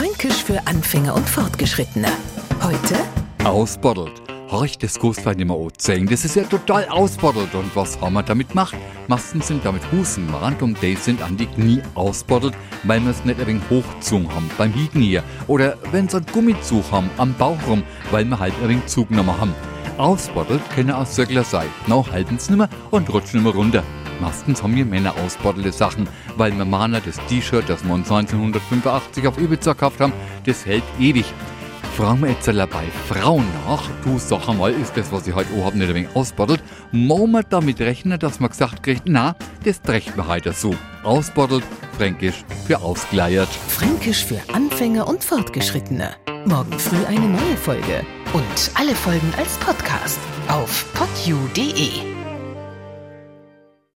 Fränkisch für Anfänger und Fortgeschrittene. Heute Ausbottelt. Horch, das kannst du nicht mehr anzeigen. Das ist ja total ausbottelt. Und was haben wir damit gemacht? Meistens sind damit Husen mahnt und die sind an die Knie ausbottelt, weil wir es nicht ein wenig hochgezogen haben beim Hiegen hier. Oder wenn sie einen Gummizug haben am Bauch rum, weil wir halt ein wenig zugenommen haben. Ausbottelt können auch Söckler sein. Noch halten sie nimmer und rutschen immer runter. Meistens haben wir Männer ausbottelte Sachen, weil wir Mana das T-Shirt, das wir uns 1985 auf Ibiza gekauft haben, das hält ewig. Wir jetzt bei Frauen nach. Du sag einmal, ist das, was ich heute auch nicht ein wenig ausbottelt? Muss man damit rechnen, dass man gesagt kriegt, na, das trägt man heute so. Ausbottelt, fränkisch für ausgeleiert. Fränkisch für Anfänger und Fortgeschrittene. Morgen früh eine neue Folge. Und alle Folgen als Podcast auf podu.de.